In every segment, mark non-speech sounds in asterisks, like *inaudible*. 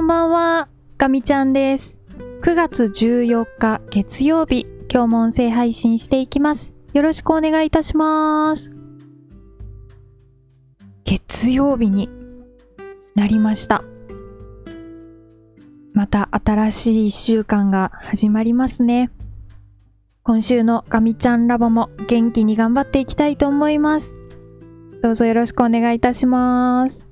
こんばんは、ガミちゃんです。9月14日月曜日、今日も音声配信していきます。よろしくお願いいたします。月曜日になりました。また新しい一週間が始まりますね。今週のガミちゃんラボも元気に頑張っていきたいと思います。どうぞよろしくお願いいたします。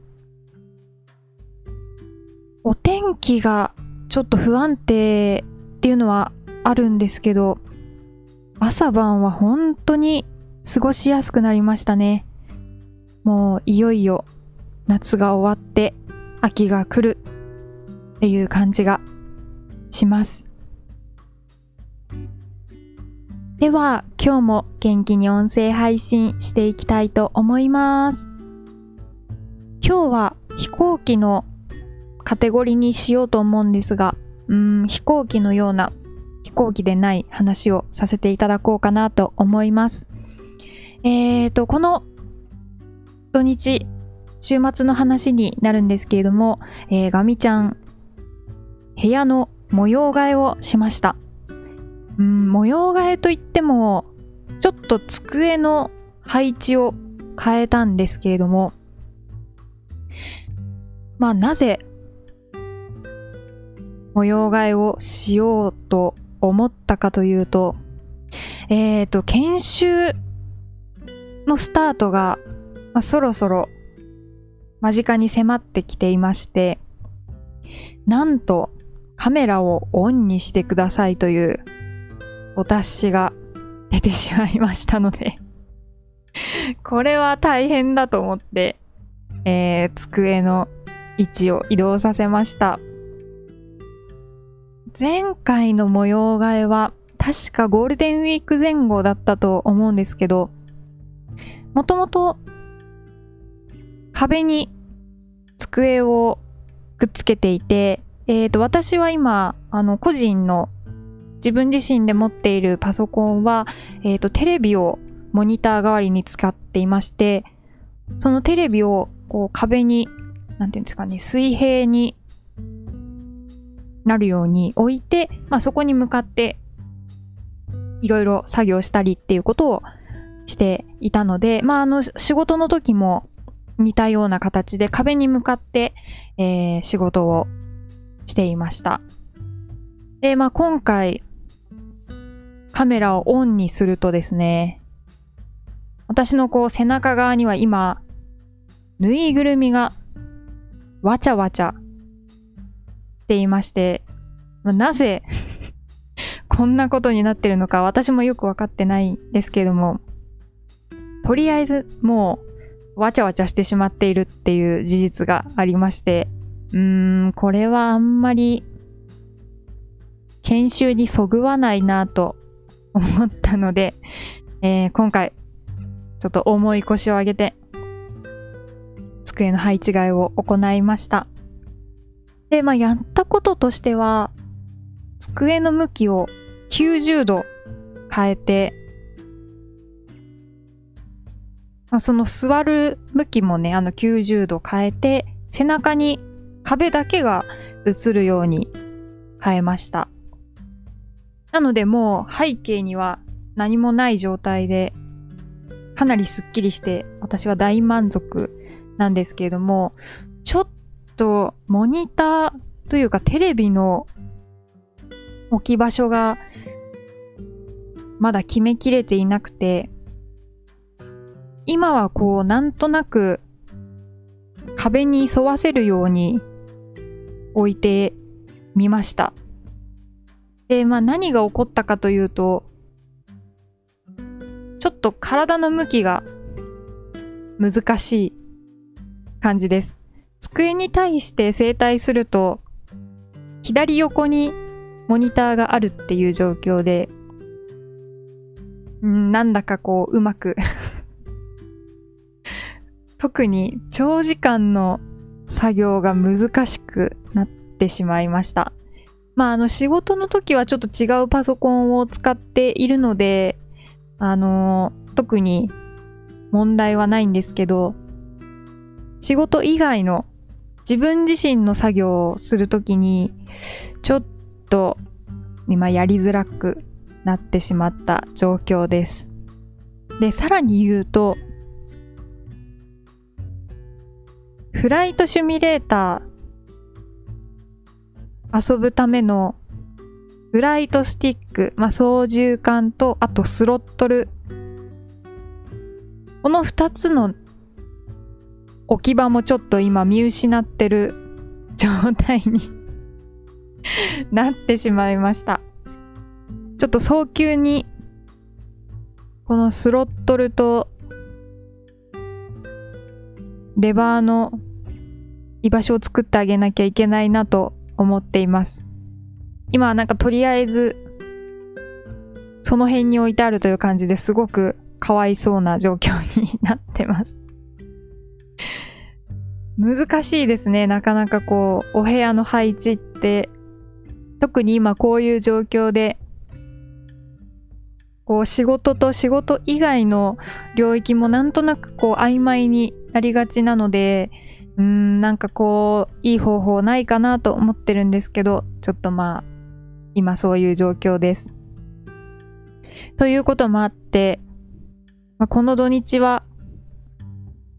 お天気がちょっと不安定っていうのはあるんですけど、朝晩は本当に過ごしやすくなりましたね。もういよいよ夏が終わって秋が来るっていう感じがします。では今日も元気に音声配信していきたいと思います。今日は飛行機のカテゴリーにしようと思うんですが、うん、飛行機のような飛行機でない話をさせていただこうかなと思います。えーと、この土日、週末の話になるんですけれども、えー、ガミちゃん、部屋の模様替えをしました。うん、模様替えといっても、ちょっと机の配置を変えたんですけれども、まあなぜ模様替えをしようと思ったかというと、えっ、ー、と、研修のスタートが、まあ、そろそろ間近に迫ってきていまして、なんとカメラをオンにしてくださいというお達しが出てしまいましたので *laughs* これは大変だと思って、えー、机の位置を移動させました。前回の模様替えは確かゴールデンウィーク前後だったと思うんですけど、もともと壁に机をくっつけていて、えっ、ー、と、私は今、あの、個人の自分自身で持っているパソコンは、えっ、ー、と、テレビをモニター代わりに使っていまして、そのテレビをこう壁に、なんていうんですかね、水平になるように置いて、まあ、そこに向かっていろいろ作業したりっていうことをしていたので、まあ、あの仕事の時も似たような形で壁に向かって、えー、仕事をしていました。で、まあ、今回カメラをオンにするとですね、私のこう背中側には今、ぬいぐるみがわちゃわちゃていまして、まあ、なぜ *laughs* こんなことになってるのか私もよくわかってないんですけども、とりあえずもうわちゃわちゃしてしまっているっていう事実がありまして、うーん、これはあんまり研修にそぐわないなと思ったので、えー、今回ちょっと重い腰を上げて机の配置替えを行いました。で、まあ、やったこととしては、机の向きを90度変えて、まあ、その座る向きもね、あの90度変えて、背中に壁だけが映るように変えました。なのでもう背景には何もない状態で、かなりスッキリして、私は大満足なんですけれども、ちょっとモニターというかテレビの置き場所がまだ決めきれていなくて今はこうなんとなく壁に沿わせるように置いてみました。で、まあ何が起こったかというとちょっと体の向きが難しい感じです。机に対して正対すると左横にモニターがあるっていう状況でんなんだかこううまく *laughs* 特に長時間の作業が難しくなってしまいました。まああの仕事の時はちょっと違うパソコンを使っているのであの特に問題はないんですけど仕事以外の自分自身の作業をするときに、ちょっと今やりづらくなってしまった状況です。で、さらに言うと、フライトシュミュレーター遊ぶためのフライトスティック、まあ、操縦桿と、あとスロットル。この2つの置き場もちょっと今見失ってる状態に *laughs* なってしまいました。ちょっと早急にこのスロットルとレバーの居場所を作ってあげなきゃいけないなと思っています。今はなんかとりあえずその辺に置いてあるという感じですごくかわいそうな状況に *laughs* なってます。難しいですね。なかなかこう、お部屋の配置って、特に今こういう状況で、こう仕事と仕事以外の領域もなんとなくこう曖昧になりがちなので、うーん、なんかこう、いい方法ないかなと思ってるんですけど、ちょっとまあ、今そういう状況です。ということもあって、まあ、この土日は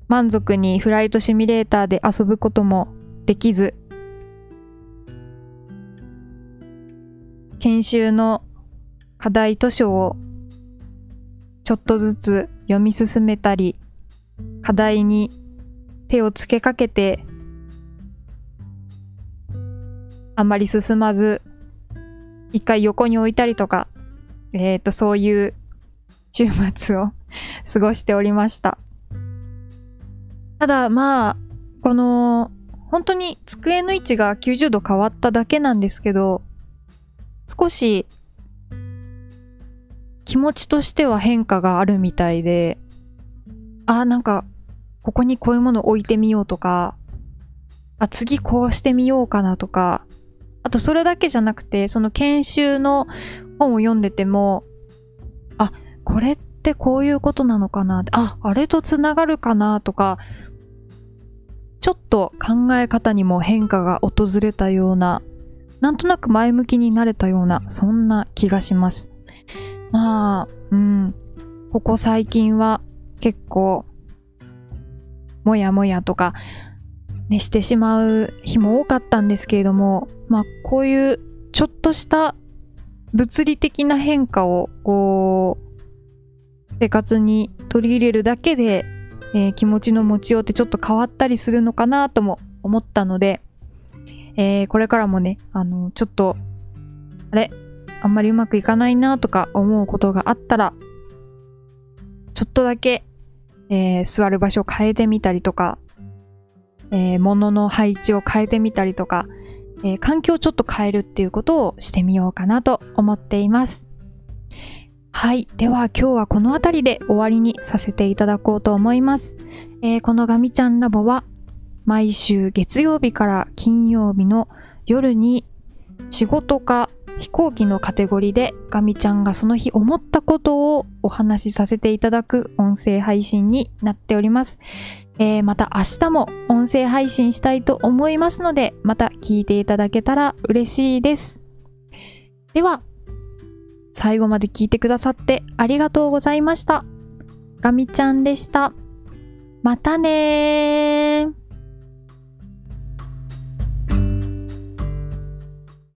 満足にフライトシミュレーターで遊ぶこともできず、研修の課題図書をちょっとずつ読み進めたり、課題に手をつけかけて、あんまり進まず、一回横に置いたりとか、えっ、ー、と、そういう週末を *laughs* 過ごしておりました。ただまあ、この、本当に机の位置が90度変わっただけなんですけど、少し気持ちとしては変化があるみたいで、ああ、なんか、ここにこういうもの置いてみようとか、あ、次こうしてみようかなとか、あとそれだけじゃなくて、その研修の本を読んでても、あ、これってこういうことなのかなあ、あれとつながるかなとか、ちょっと考え方にも変化が訪れたような、なんとなく前向きになれたような、そんな気がします。まあ、うん、ここ最近は結構、もやもやとか、ね、してしまう日も多かったんですけれども、まあ、こういうちょっとした物理的な変化を、こう、生活に取り入れるだけでえー、気持ちの持ちようってちょっと変わったりするのかなとも思ったので、えー、これからもね、あの、ちょっと、あれあんまりうまくいかないなとか思うことがあったら、ちょっとだけ、えー、座る場所を変えてみたりとか、えー、物の配置を変えてみたりとか、えー、環境をちょっと変えるっていうことをしてみようかなと思っています。はい。では今日はこの辺りで終わりにさせていただこうと思います。えー、このガミちゃんラボは毎週月曜日から金曜日の夜に仕事か飛行機のカテゴリーでガミちゃんがその日思ったことをお話しさせていただく音声配信になっております。えー、また明日も音声配信したいと思いますので、また聞いていただけたら嬉しいです。では、最後まで聞いてくださってありがとうございました。ガミちゃんでした。またねー